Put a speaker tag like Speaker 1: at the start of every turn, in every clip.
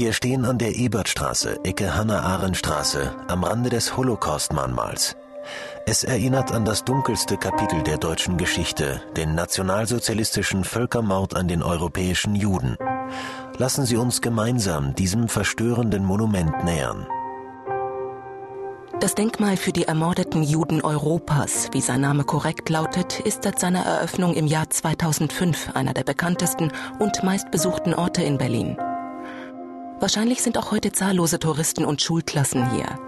Speaker 1: Wir stehen an der Ebertstraße, Ecke Hannah-Arendt-Straße, am Rande des Holocaust-Mahnmals. Es erinnert an das dunkelste Kapitel der deutschen Geschichte, den nationalsozialistischen Völkermord an den europäischen Juden. Lassen Sie uns gemeinsam diesem verstörenden Monument nähern.
Speaker 2: Das Denkmal für die ermordeten Juden Europas, wie sein Name korrekt lautet, ist seit seiner Eröffnung im Jahr 2005 einer der bekanntesten und meistbesuchten Orte in Berlin. Wahrscheinlich sind auch heute zahllose Touristen und Schulklassen hier.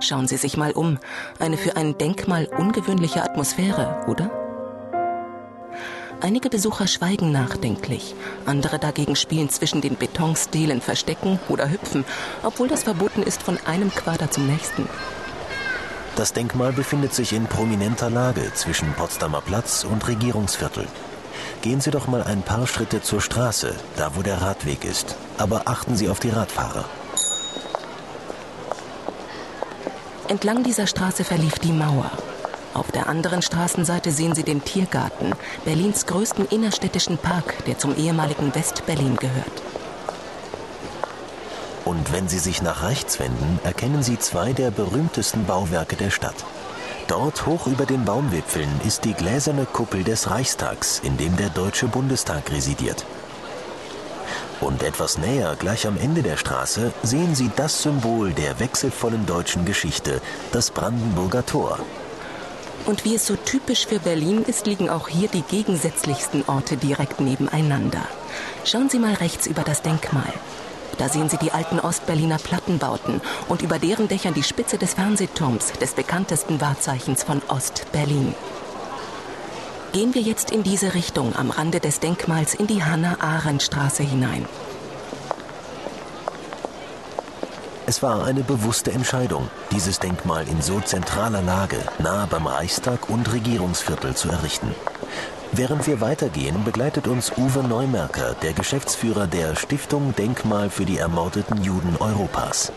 Speaker 2: Schauen Sie sich mal um. Eine für ein Denkmal ungewöhnliche Atmosphäre, oder? Einige Besucher schweigen nachdenklich, andere dagegen spielen zwischen den Betonstelen Verstecken oder Hüpfen, obwohl das verboten ist von einem Quader zum nächsten.
Speaker 1: Das Denkmal befindet sich in prominenter Lage zwischen Potsdamer Platz und Regierungsviertel. Gehen Sie doch mal ein paar Schritte zur Straße, da wo der Radweg ist. Aber achten Sie auf die Radfahrer.
Speaker 2: Entlang dieser Straße verlief die Mauer. Auf der anderen Straßenseite sehen Sie den Tiergarten, Berlins größten innerstädtischen Park, der zum ehemaligen West-Berlin gehört.
Speaker 1: Und wenn Sie sich nach rechts wenden, erkennen Sie zwei der berühmtesten Bauwerke der Stadt. Dort hoch über den Baumwipfeln ist die gläserne Kuppel des Reichstags, in dem der Deutsche Bundestag residiert. Und etwas näher, gleich am Ende der Straße, sehen Sie das Symbol der wechselvollen deutschen Geschichte, das Brandenburger Tor.
Speaker 2: Und wie es so typisch für Berlin ist, liegen auch hier die gegensätzlichsten Orte direkt nebeneinander. Schauen Sie mal rechts über das Denkmal. Da sehen Sie die alten Ostberliner Plattenbauten und über deren Dächern die Spitze des Fernsehturms, des bekanntesten Wahrzeichens von Ostberlin. Gehen wir jetzt in diese Richtung am Rande des Denkmals in die Hannah-Arendt-Straße hinein.
Speaker 1: Es war eine bewusste Entscheidung, dieses Denkmal in so zentraler Lage, nahe beim Reichstag und Regierungsviertel zu errichten. Während wir weitergehen, begleitet uns Uwe Neumerker, der Geschäftsführer der Stiftung Denkmal für die ermordeten Juden Europas.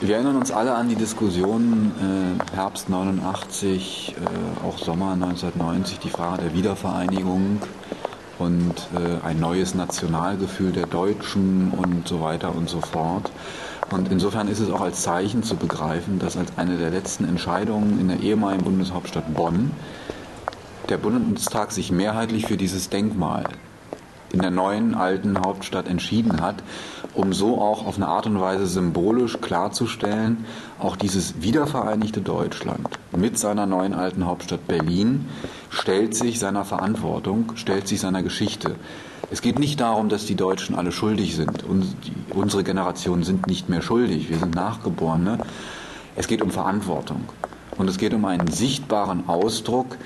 Speaker 3: Wir erinnern uns alle an die Diskussion äh, Herbst 89, äh, auch Sommer 1990, die Frage der Wiedervereinigung und äh, ein neues Nationalgefühl der Deutschen und so weiter und so fort. Und insofern ist es auch als Zeichen zu begreifen, dass als eine der letzten Entscheidungen in der ehemaligen Bundeshauptstadt Bonn der Bundestag sich mehrheitlich für dieses Denkmal in der neuen alten Hauptstadt entschieden hat, um so auch auf eine Art und Weise symbolisch klarzustellen, auch dieses wiedervereinigte Deutschland mit seiner neuen alten Hauptstadt Berlin stellt sich seiner Verantwortung, stellt sich seiner Geschichte. Es geht nicht darum, dass die Deutschen alle schuldig sind. unsere Generationen sind nicht mehr schuldig, wir sind Nachgeborene. Es geht um Verantwortung. Und es geht um einen sichtbaren Ausdruck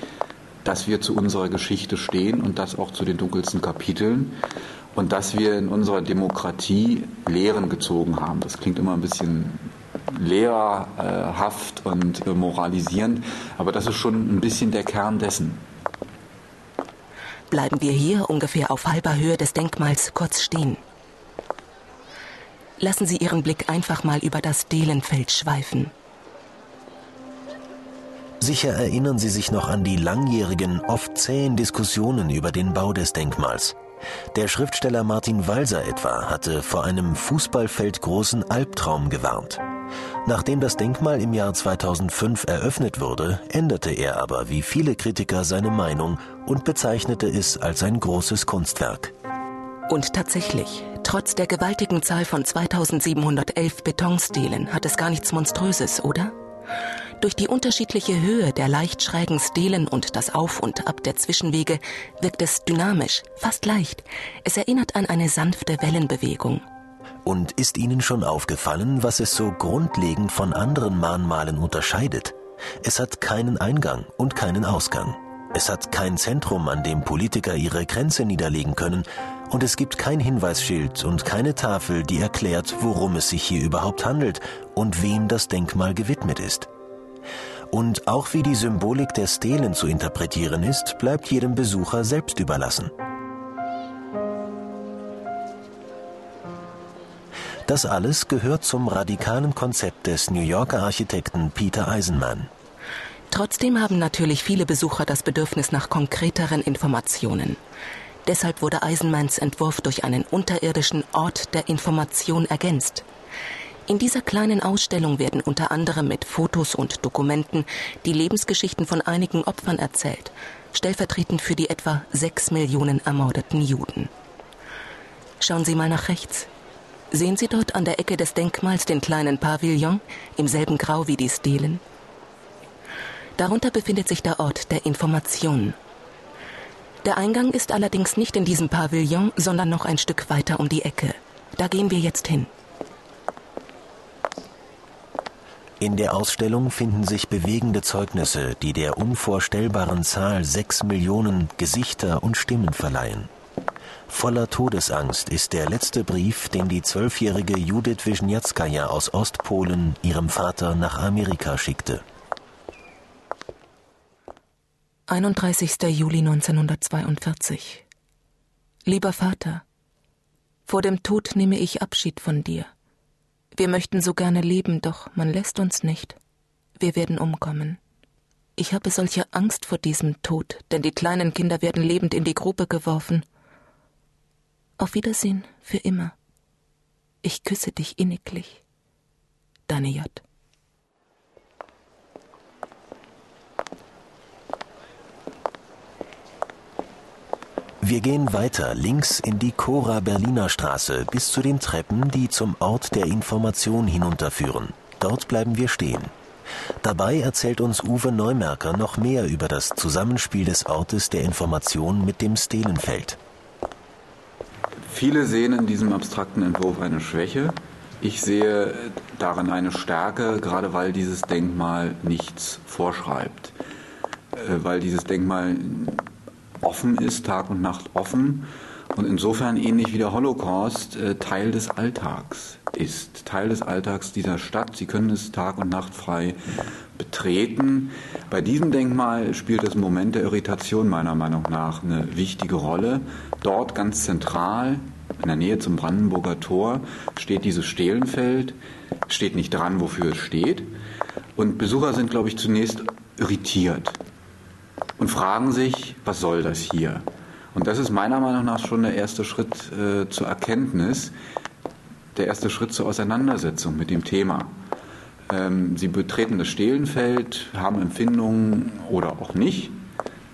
Speaker 3: dass wir zu unserer Geschichte stehen und das auch zu den dunkelsten Kapiteln und dass wir in unserer Demokratie Lehren gezogen haben. Das klingt immer ein bisschen lehrerhaft und moralisierend, aber das ist schon ein bisschen der Kern dessen.
Speaker 2: Bleiben wir hier ungefähr auf halber Höhe des Denkmals kurz stehen. Lassen Sie Ihren Blick einfach mal über das Delenfeld schweifen.
Speaker 1: Sicher erinnern Sie sich noch an die langjährigen, oft zähen Diskussionen über den Bau des Denkmals. Der Schriftsteller Martin Walser etwa hatte vor einem Fußballfeld großen Albtraum gewarnt. Nachdem das Denkmal im Jahr 2005 eröffnet wurde, änderte er aber wie viele Kritiker seine Meinung und bezeichnete es als ein großes Kunstwerk.
Speaker 2: Und tatsächlich, trotz der gewaltigen Zahl von 2711 Betonstelen hat es gar nichts Monströses, oder? Durch die unterschiedliche Höhe der leicht schrägen Stelen und das Auf und Ab der Zwischenwege wirkt es dynamisch, fast leicht. Es erinnert an eine sanfte Wellenbewegung.
Speaker 1: Und ist Ihnen schon aufgefallen, was es so grundlegend von anderen Mahnmalen unterscheidet? Es hat keinen Eingang und keinen Ausgang. Es hat kein Zentrum, an dem Politiker ihre Grenze niederlegen können, und es gibt kein Hinweisschild und keine Tafel, die erklärt, worum es sich hier überhaupt handelt und wem das Denkmal gewidmet ist. Und auch wie die Symbolik der Stelen zu interpretieren ist, bleibt jedem Besucher selbst überlassen. Das alles gehört zum radikalen Konzept des New Yorker Architekten Peter Eisenman.
Speaker 2: Trotzdem haben natürlich viele Besucher das Bedürfnis nach konkreteren Informationen. Deshalb wurde Eisenmans Entwurf durch einen unterirdischen Ort der Information ergänzt. In dieser kleinen Ausstellung werden unter anderem mit Fotos und Dokumenten die Lebensgeschichten von einigen Opfern erzählt, stellvertretend für die etwa sechs Millionen ermordeten Juden. Schauen Sie mal nach rechts. Sehen Sie dort an der Ecke des Denkmals den kleinen Pavillon im selben Grau wie die Stelen? Darunter befindet sich der Ort der Information. Der Eingang ist allerdings nicht in diesem Pavillon, sondern noch ein Stück weiter um die Ecke. Da gehen wir jetzt hin.
Speaker 1: In der Ausstellung finden sich bewegende Zeugnisse, die der unvorstellbaren Zahl sechs Millionen Gesichter und Stimmen verleihen. Voller Todesangst ist der letzte Brief, den die zwölfjährige Judith Wisniewskaja aus Ostpolen ihrem Vater nach Amerika schickte.
Speaker 2: 31. Juli 1942 Lieber Vater, vor dem Tod nehme ich Abschied von dir. Wir möchten so gerne leben, doch man lässt uns nicht. Wir werden umkommen. Ich habe solche Angst vor diesem Tod, denn die kleinen Kinder werden lebend in die Grube geworfen. Auf Wiedersehen für immer. Ich küsse dich inniglich. Deine J.
Speaker 1: Wir gehen weiter links in die Cora Berliner Straße bis zu den Treppen, die zum Ort der Information hinunterführen. Dort bleiben wir stehen. Dabei erzählt uns Uwe Neumerker noch mehr über das Zusammenspiel des Ortes der Information mit dem Stelenfeld.
Speaker 3: Viele sehen in diesem abstrakten Entwurf eine Schwäche. Ich sehe darin eine Stärke, gerade weil dieses Denkmal nichts vorschreibt. Äh, weil dieses Denkmal offen ist, Tag und Nacht offen und insofern ähnlich wie der Holocaust äh, Teil des Alltags ist, Teil des Alltags dieser Stadt. Sie können es Tag und Nacht frei betreten. Bei diesem Denkmal spielt das Moment der Irritation meiner Meinung nach eine wichtige Rolle. Dort ganz zentral, in der Nähe zum Brandenburger Tor, steht dieses Stehlenfeld, steht nicht dran, wofür es steht. Und Besucher sind, glaube ich, zunächst irritiert und fragen sich, was soll das hier? Und das ist meiner Meinung nach schon der erste Schritt äh, zur Erkenntnis, der erste Schritt zur Auseinandersetzung mit dem Thema. Ähm, sie betreten das Stehlenfeld, haben Empfindungen oder auch nicht.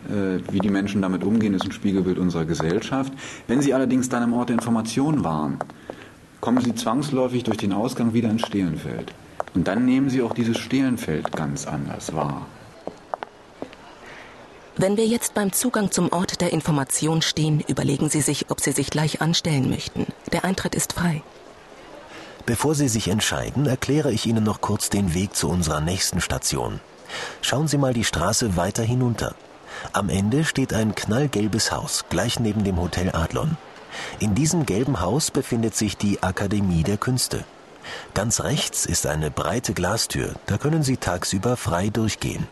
Speaker 3: Äh, wie die Menschen damit umgehen, ist ein Spiegelbild unserer Gesellschaft. Wenn sie allerdings dann im Ort der Information waren, kommen sie zwangsläufig durch den Ausgang wieder ins Stehlenfeld. Und dann nehmen sie auch dieses Stehlenfeld ganz anders wahr.
Speaker 2: Wenn wir jetzt beim Zugang zum Ort der Information stehen, überlegen Sie sich, ob Sie sich gleich anstellen möchten. Der Eintritt ist frei.
Speaker 1: Bevor Sie sich entscheiden, erkläre ich Ihnen noch kurz den Weg zu unserer nächsten Station. Schauen Sie mal die Straße weiter hinunter. Am Ende steht ein knallgelbes Haus, gleich neben dem Hotel Adlon. In diesem gelben Haus befindet sich die Akademie der Künste. Ganz rechts ist eine breite Glastür, da können Sie tagsüber frei durchgehen.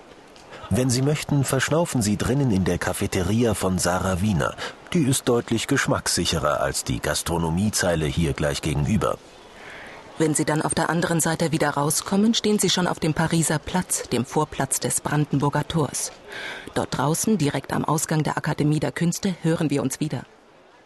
Speaker 1: Wenn Sie möchten, verschnaufen Sie drinnen in der Cafeteria von Sarah Wiener. Die ist deutlich geschmackssicherer als die Gastronomiezeile hier gleich gegenüber.
Speaker 2: Wenn Sie dann auf der anderen Seite wieder rauskommen, stehen Sie schon auf dem Pariser Platz, dem Vorplatz des Brandenburger Tors. Dort draußen, direkt am Ausgang der Akademie der Künste, hören wir uns wieder.